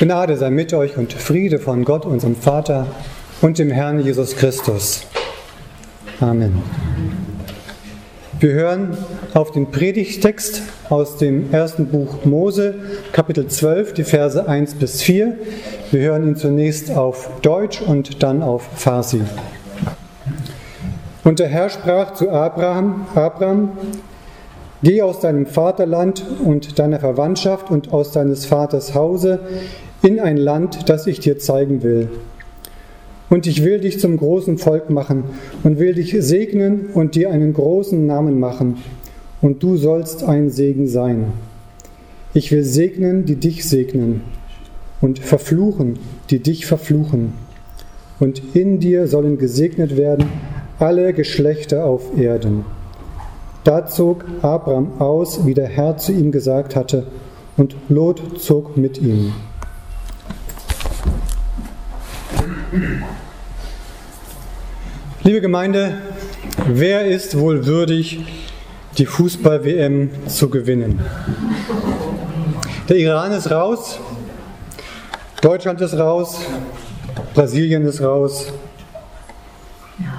Gnade sei mit euch und Friede von Gott, unserem Vater und dem Herrn Jesus Christus. Amen. Wir hören auf den Predigtext aus dem ersten Buch Mose, Kapitel 12, die Verse 1 bis 4. Wir hören ihn zunächst auf Deutsch und dann auf Farsi. Und der Herr sprach zu Abraham, Abraham, Geh aus deinem Vaterland und deiner Verwandtschaft und aus deines Vaters Hause in ein Land, das ich dir zeigen will. Und ich will dich zum großen Volk machen und will dich segnen und dir einen großen Namen machen. Und du sollst ein Segen sein. Ich will segnen, die dich segnen, und verfluchen, die dich verfluchen. Und in dir sollen gesegnet werden alle Geschlechter auf Erden. Da zog Abraham aus, wie der Herr zu ihm gesagt hatte, und Lot zog mit ihm. Liebe Gemeinde, wer ist wohl würdig, die Fußball-WM zu gewinnen? Der Iran ist raus, Deutschland ist raus, Brasilien ist raus,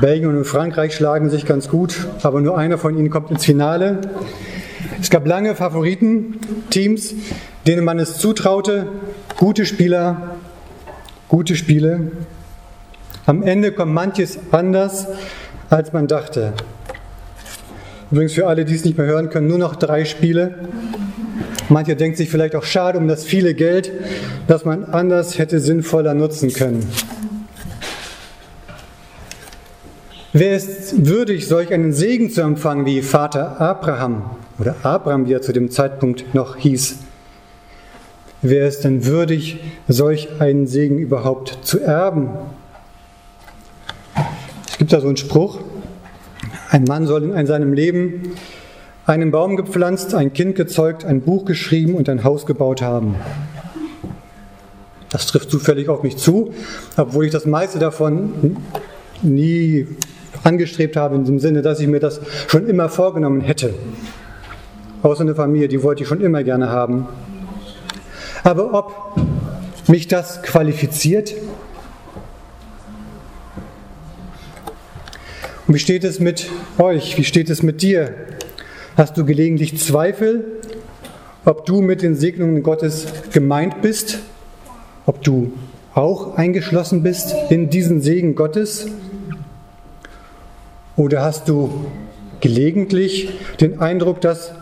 Belgien und Frankreich schlagen sich ganz gut, aber nur einer von ihnen kommt ins Finale. Es gab lange Favoriten, Teams, denen man es zutraute, gute Spieler, gute Spiele. Am Ende kommt manches anders, als man dachte. Übrigens für alle, die es nicht mehr hören können, nur noch drei Spiele. Manche denken sich vielleicht auch schade um das viele Geld, das man anders hätte sinnvoller nutzen können. Wer ist würdig, solch einen Segen zu empfangen wie Vater Abraham oder Abraham, wie er zu dem Zeitpunkt noch hieß? Wer ist denn würdig, solch einen Segen überhaupt zu erben? Es gibt da so einen Spruch, ein Mann soll in seinem Leben einen Baum gepflanzt, ein Kind gezeugt, ein Buch geschrieben und ein Haus gebaut haben. Das trifft zufällig auf mich zu, obwohl ich das meiste davon nie angestrebt habe, in dem Sinne, dass ich mir das schon immer vorgenommen hätte. Außer eine Familie, die wollte ich schon immer gerne haben. Aber ob mich das qualifiziert? Und wie steht es mit euch? Wie steht es mit dir? Hast du gelegentlich Zweifel, ob du mit den Segnungen Gottes gemeint bist? Ob du auch eingeschlossen bist in diesen Segen Gottes? Oder hast du gelegentlich den Eindruck, dass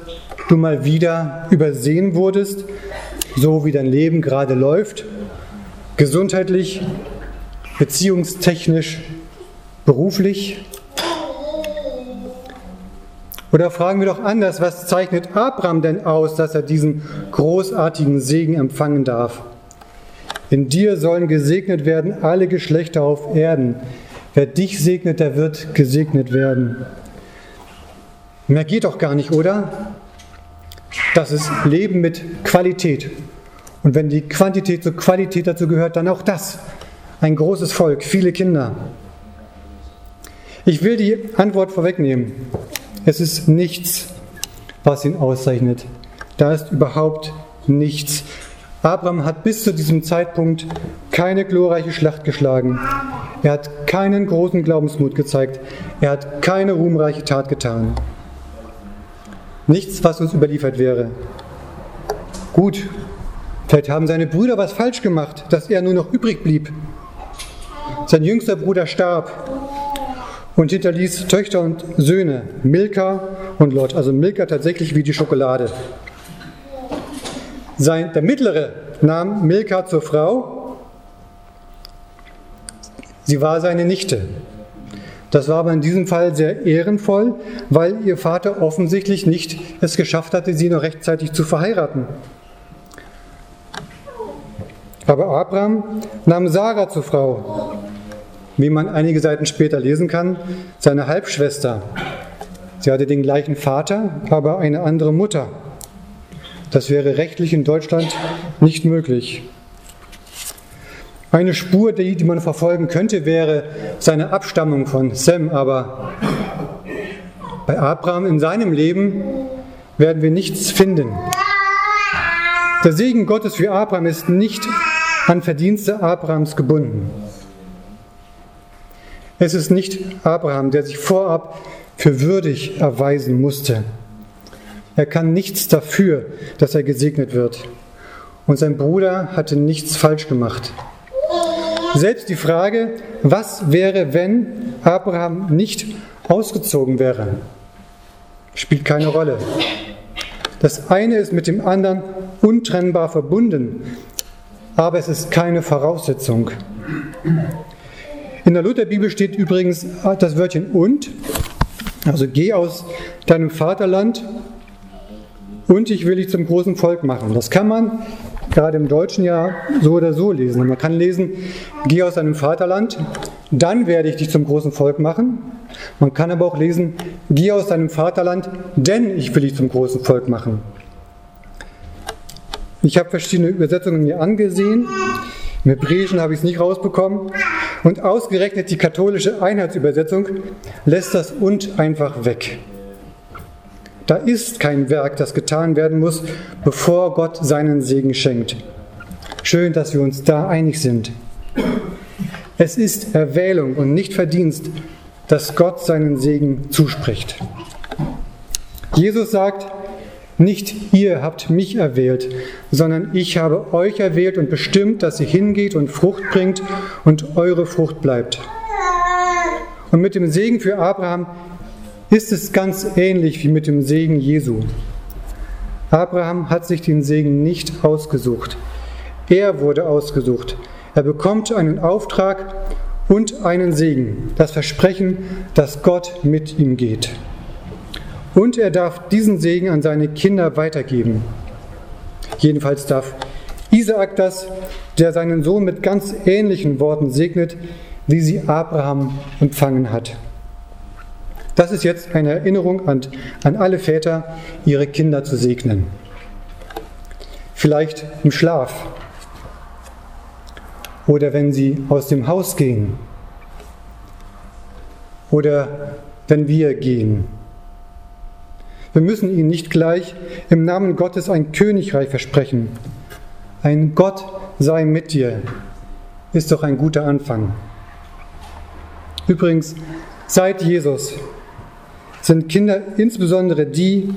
du mal wieder übersehen wurdest, so wie dein Leben gerade läuft, gesundheitlich, beziehungstechnisch, beruflich? Oder fragen wir doch anders, was zeichnet Abraham denn aus, dass er diesen großartigen Segen empfangen darf? In dir sollen gesegnet werden alle Geschlechter auf Erden. Wer dich segnet, der wird gesegnet werden. Mehr geht doch gar nicht, oder? Das ist Leben mit Qualität. Und wenn die Quantität zur Qualität dazu gehört, dann auch das. Ein großes Volk, viele Kinder. Ich will die Antwort vorwegnehmen. Es ist nichts, was ihn auszeichnet. Da ist überhaupt nichts. Abraham hat bis zu diesem Zeitpunkt keine glorreiche Schlacht geschlagen. Er hat keinen großen Glaubensmut gezeigt. Er hat keine ruhmreiche Tat getan. Nichts, was uns überliefert wäre. Gut, vielleicht haben seine Brüder was falsch gemacht, dass er nur noch übrig blieb. Sein jüngster Bruder starb und hinterließ Töchter und Söhne, Milka und Lot. Also Milka tatsächlich wie die Schokolade. Sein, der mittlere nahm Milka zur Frau. Sie war seine Nichte. Das war aber in diesem Fall sehr ehrenvoll, weil ihr Vater offensichtlich nicht es geschafft hatte, sie noch rechtzeitig zu verheiraten. Aber Abraham nahm Sarah zur Frau wie man einige Seiten später lesen kann, seine Halbschwester. Sie hatte den gleichen Vater, aber eine andere Mutter. Das wäre rechtlich in Deutschland nicht möglich. Eine Spur, die, die man verfolgen könnte, wäre seine Abstammung von Sem, aber bei Abraham in seinem Leben werden wir nichts finden. Der Segen Gottes für Abraham ist nicht an Verdienste Abrahams gebunden. Es ist nicht Abraham, der sich vorab für würdig erweisen musste. Er kann nichts dafür, dass er gesegnet wird. Und sein Bruder hatte nichts falsch gemacht. Selbst die Frage, was wäre, wenn Abraham nicht ausgezogen wäre, spielt keine Rolle. Das eine ist mit dem anderen untrennbar verbunden, aber es ist keine Voraussetzung. In der Lutherbibel steht übrigens das Wörtchen und, also geh aus deinem Vaterland und ich will dich zum großen Volk machen. Das kann man gerade im Deutschen ja so oder so lesen. Man kann lesen, geh aus deinem Vaterland, dann werde ich dich zum großen Volk machen. Man kann aber auch lesen, geh aus deinem Vaterland, denn ich will dich zum großen Volk machen. Ich habe verschiedene Übersetzungen mir angesehen. Im Hebräischen habe ich es nicht rausbekommen. Und ausgerechnet die katholische Einheitsübersetzung lässt das und einfach weg. Da ist kein Werk, das getan werden muss, bevor Gott seinen Segen schenkt. Schön, dass wir uns da einig sind. Es ist Erwählung und nicht Verdienst, dass Gott seinen Segen zuspricht. Jesus sagt, nicht ihr habt mich erwählt, sondern ich habe euch erwählt und bestimmt, dass ihr hingeht und Frucht bringt und eure Frucht bleibt. Und mit dem Segen für Abraham ist es ganz ähnlich wie mit dem Segen Jesu. Abraham hat sich den Segen nicht ausgesucht. Er wurde ausgesucht. Er bekommt einen Auftrag und einen Segen, das Versprechen, dass Gott mit ihm geht. Und er darf diesen Segen an seine Kinder weitergeben. Jedenfalls darf Isaak das, der seinen Sohn mit ganz ähnlichen Worten segnet, wie sie Abraham empfangen hat. Das ist jetzt eine Erinnerung an, an alle Väter, ihre Kinder zu segnen. Vielleicht im Schlaf oder wenn sie aus dem Haus gehen oder wenn wir gehen. Wir müssen ihnen nicht gleich im Namen Gottes ein Königreich versprechen. Ein Gott sei mit dir ist doch ein guter Anfang. Übrigens, seit Jesus sind Kinder insbesondere die,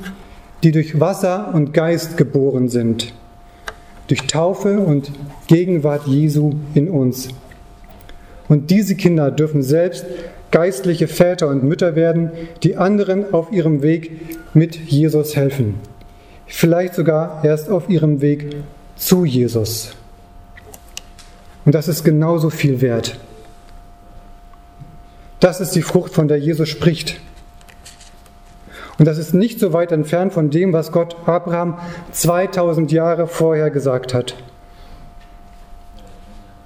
die durch Wasser und Geist geboren sind, durch Taufe und Gegenwart Jesu in uns. Und diese Kinder dürfen selbst geistliche Väter und Mütter werden, die anderen auf ihrem Weg mit Jesus helfen. Vielleicht sogar erst auf ihrem Weg zu Jesus. Und das ist genauso viel wert. Das ist die Frucht, von der Jesus spricht. Und das ist nicht so weit entfernt von dem, was Gott Abraham 2000 Jahre vorher gesagt hat.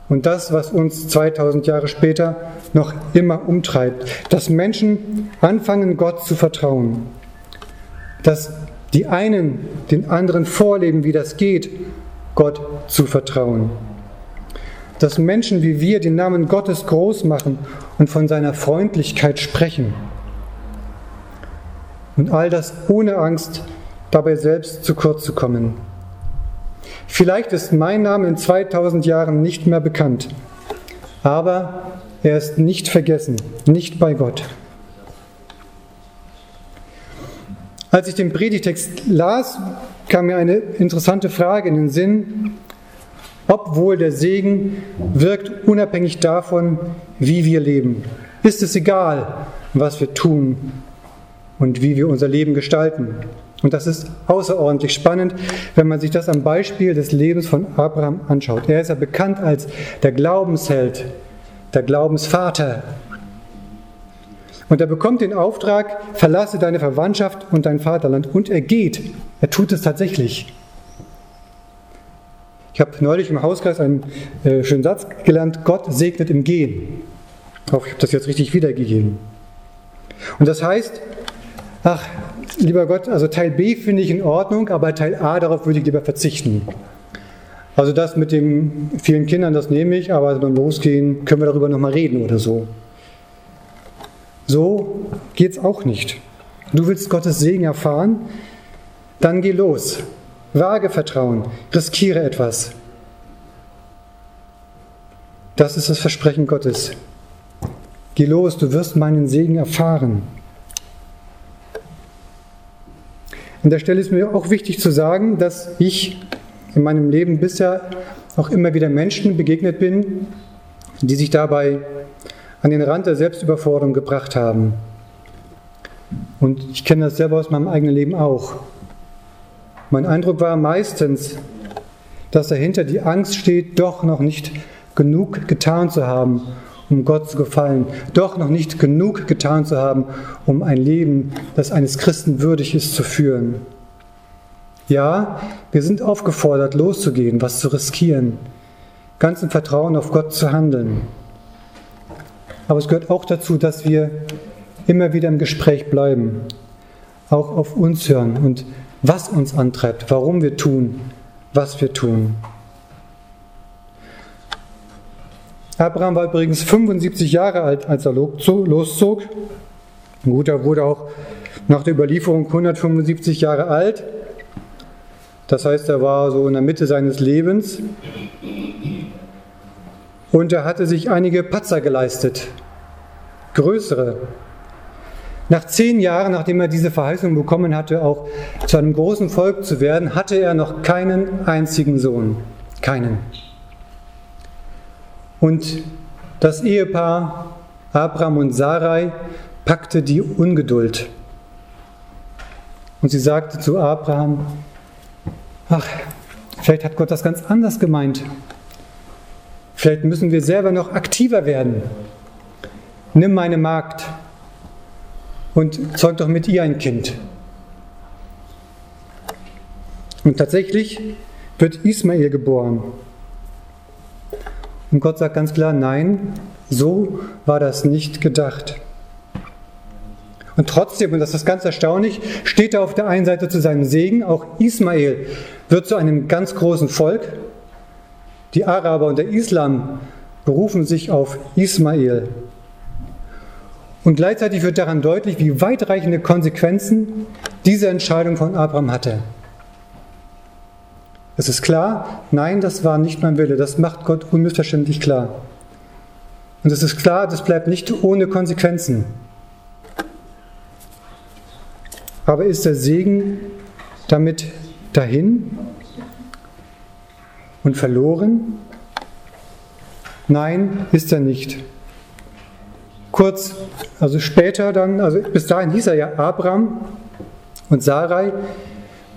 Und das, was uns 2000 Jahre später noch immer umtreibt, dass Menschen anfangen, Gott zu vertrauen. Dass die einen den anderen vorleben, wie das geht, Gott zu vertrauen. Dass Menschen wie wir den Namen Gottes groß machen und von seiner Freundlichkeit sprechen. Und all das ohne Angst, dabei selbst zu kurz zu kommen. Vielleicht ist mein Name in 2000 Jahren nicht mehr bekannt, aber er ist nicht vergessen, nicht bei Gott. Als ich den Predigtext las, kam mir eine interessante Frage in den Sinn, ob wohl der Segen wirkt unabhängig davon, wie wir leben. Ist es egal, was wir tun und wie wir unser Leben gestalten. Und das ist außerordentlich spannend, wenn man sich das am Beispiel des Lebens von Abraham anschaut. Er ist ja bekannt als der Glaubensheld, der Glaubensvater. Und er bekommt den Auftrag, verlasse deine Verwandtschaft und dein Vaterland. Und er geht. Er tut es tatsächlich. Ich habe neulich im Hauskreis einen äh, schönen Satz gelernt, Gott segnet im Gehen. Hoffe, ich habe das jetzt richtig wiedergegeben. Und das heißt, ach, lieber Gott, also Teil B finde ich in Ordnung, aber Teil A, darauf würde ich lieber verzichten. Also das mit den vielen Kindern, das nehme ich, aber beim Losgehen können wir darüber nochmal reden oder so. So geht es auch nicht. Du willst Gottes Segen erfahren? Dann geh los. Wage Vertrauen. Riskiere etwas. Das ist das Versprechen Gottes. Geh los, du wirst meinen Segen erfahren. An der Stelle ist mir auch wichtig zu sagen, dass ich in meinem Leben bisher auch immer wieder Menschen begegnet bin, die sich dabei an den Rand der Selbstüberforderung gebracht haben. Und ich kenne das selber aus meinem eigenen Leben auch. Mein Eindruck war meistens, dass dahinter die Angst steht, doch noch nicht genug getan zu haben, um Gott zu gefallen, doch noch nicht genug getan zu haben, um ein Leben, das eines Christen würdig ist, zu führen. Ja, wir sind aufgefordert, loszugehen, was zu riskieren, ganz im Vertrauen auf Gott zu handeln. Aber es gehört auch dazu, dass wir immer wieder im Gespräch bleiben, auch auf uns hören und was uns antreibt, warum wir tun, was wir tun. Abraham war übrigens 75 Jahre alt, als er loszog. Gut, er wurde auch nach der Überlieferung 175 Jahre alt. Das heißt, er war so in der Mitte seines Lebens. Und er hatte sich einige Patzer geleistet, größere. Nach zehn Jahren, nachdem er diese Verheißung bekommen hatte, auch zu einem großen Volk zu werden, hatte er noch keinen einzigen Sohn. Keinen. Und das Ehepaar Abraham und Sarai packte die Ungeduld. Und sie sagte zu Abraham, ach, vielleicht hat Gott das ganz anders gemeint. Vielleicht müssen wir selber noch aktiver werden. Nimm meine Magd und zeug doch mit ihr ein Kind. Und tatsächlich wird Ismael geboren. Und Gott sagt ganz klar, nein, so war das nicht gedacht. Und trotzdem, und das ist ganz erstaunlich, steht er auf der einen Seite zu seinem Segen, auch Ismael wird zu einem ganz großen Volk. Die Araber und der Islam berufen sich auf Ismael. Und gleichzeitig wird daran deutlich, wie weitreichende Konsequenzen diese Entscheidung von Abraham hatte. Es ist klar, nein, das war nicht mein Wille. Das macht Gott unmissverständlich klar. Und es ist klar, das bleibt nicht ohne Konsequenzen. Aber ist der Segen damit dahin und verloren? Nein, ist er nicht. Kurz, also später dann, also bis dahin hieß er ja Abraham und Sarai,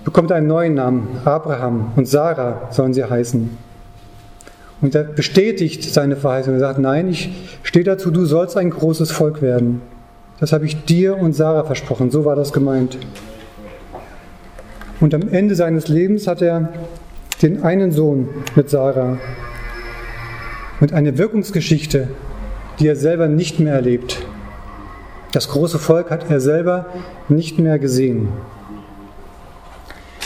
bekommt einen neuen Namen, Abraham und Sarah sollen sie heißen. Und er bestätigt seine Verheißung und sagt, nein, ich stehe dazu, du sollst ein großes Volk werden. Das habe ich dir und Sarah versprochen, so war das gemeint. Und am Ende seines Lebens hat er den einen Sohn mit Sarah und eine Wirkungsgeschichte, die er selber nicht mehr erlebt. Das große Volk hat er selber nicht mehr gesehen.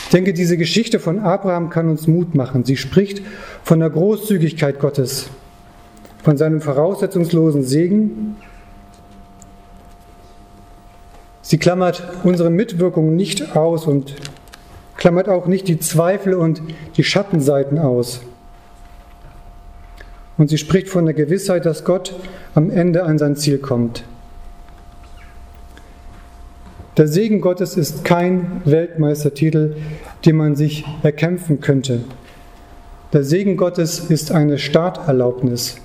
Ich denke, diese Geschichte von Abraham kann uns Mut machen. Sie spricht von der Großzügigkeit Gottes, von seinem voraussetzungslosen Segen. Sie klammert unsere Mitwirkung nicht aus und klammert auch nicht die Zweifel und die Schattenseiten aus. Und sie spricht von der Gewissheit, dass Gott am Ende an sein Ziel kommt. Der Segen Gottes ist kein Weltmeistertitel, den man sich erkämpfen könnte. Der Segen Gottes ist eine Starterlaubnis,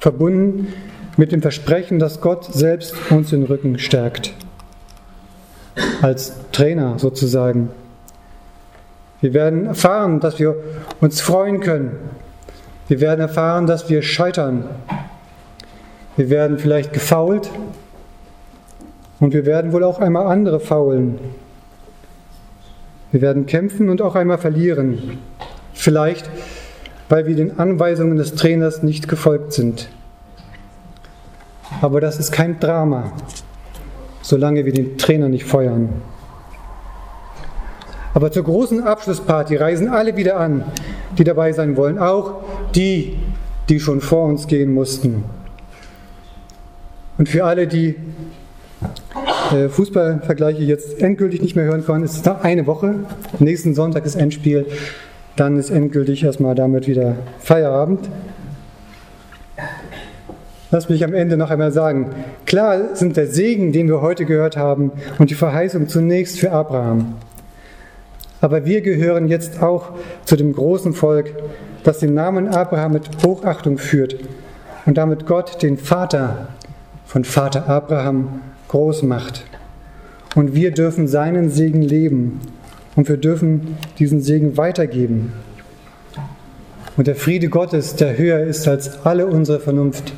verbunden mit dem Versprechen, dass Gott selbst uns den Rücken stärkt. Als Trainer sozusagen. Wir werden erfahren, dass wir uns freuen können. Wir werden erfahren, dass wir scheitern. Wir werden vielleicht gefault, und wir werden wohl auch einmal andere faulen. Wir werden kämpfen und auch einmal verlieren. Vielleicht, weil wir den Anweisungen des Trainers nicht gefolgt sind. Aber das ist kein Drama, solange wir den Trainer nicht feuern. Aber zur großen Abschlussparty reisen alle wieder an, die dabei sein wollen, auch die, die schon vor uns gehen mussten. Und für alle, die äh, Fußballvergleiche jetzt endgültig nicht mehr hören kann, ist eine Woche. Nächsten Sonntag ist Endspiel. Dann ist endgültig erstmal damit wieder Feierabend. lass mich am Ende noch einmal sagen, klar sind der Segen, den wir heute gehört haben, und die Verheißung zunächst für Abraham. Aber wir gehören jetzt auch zu dem großen Volk, das den Namen Abraham mit Hochachtung führt und damit Gott, den Vater von Vater Abraham, groß macht. Und wir dürfen seinen Segen leben und wir dürfen diesen Segen weitergeben. Und der Friede Gottes, der höher ist als alle unsere Vernunft,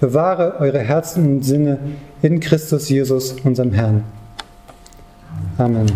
bewahre eure Herzen und Sinne in Christus Jesus, unserem Herrn. Amen.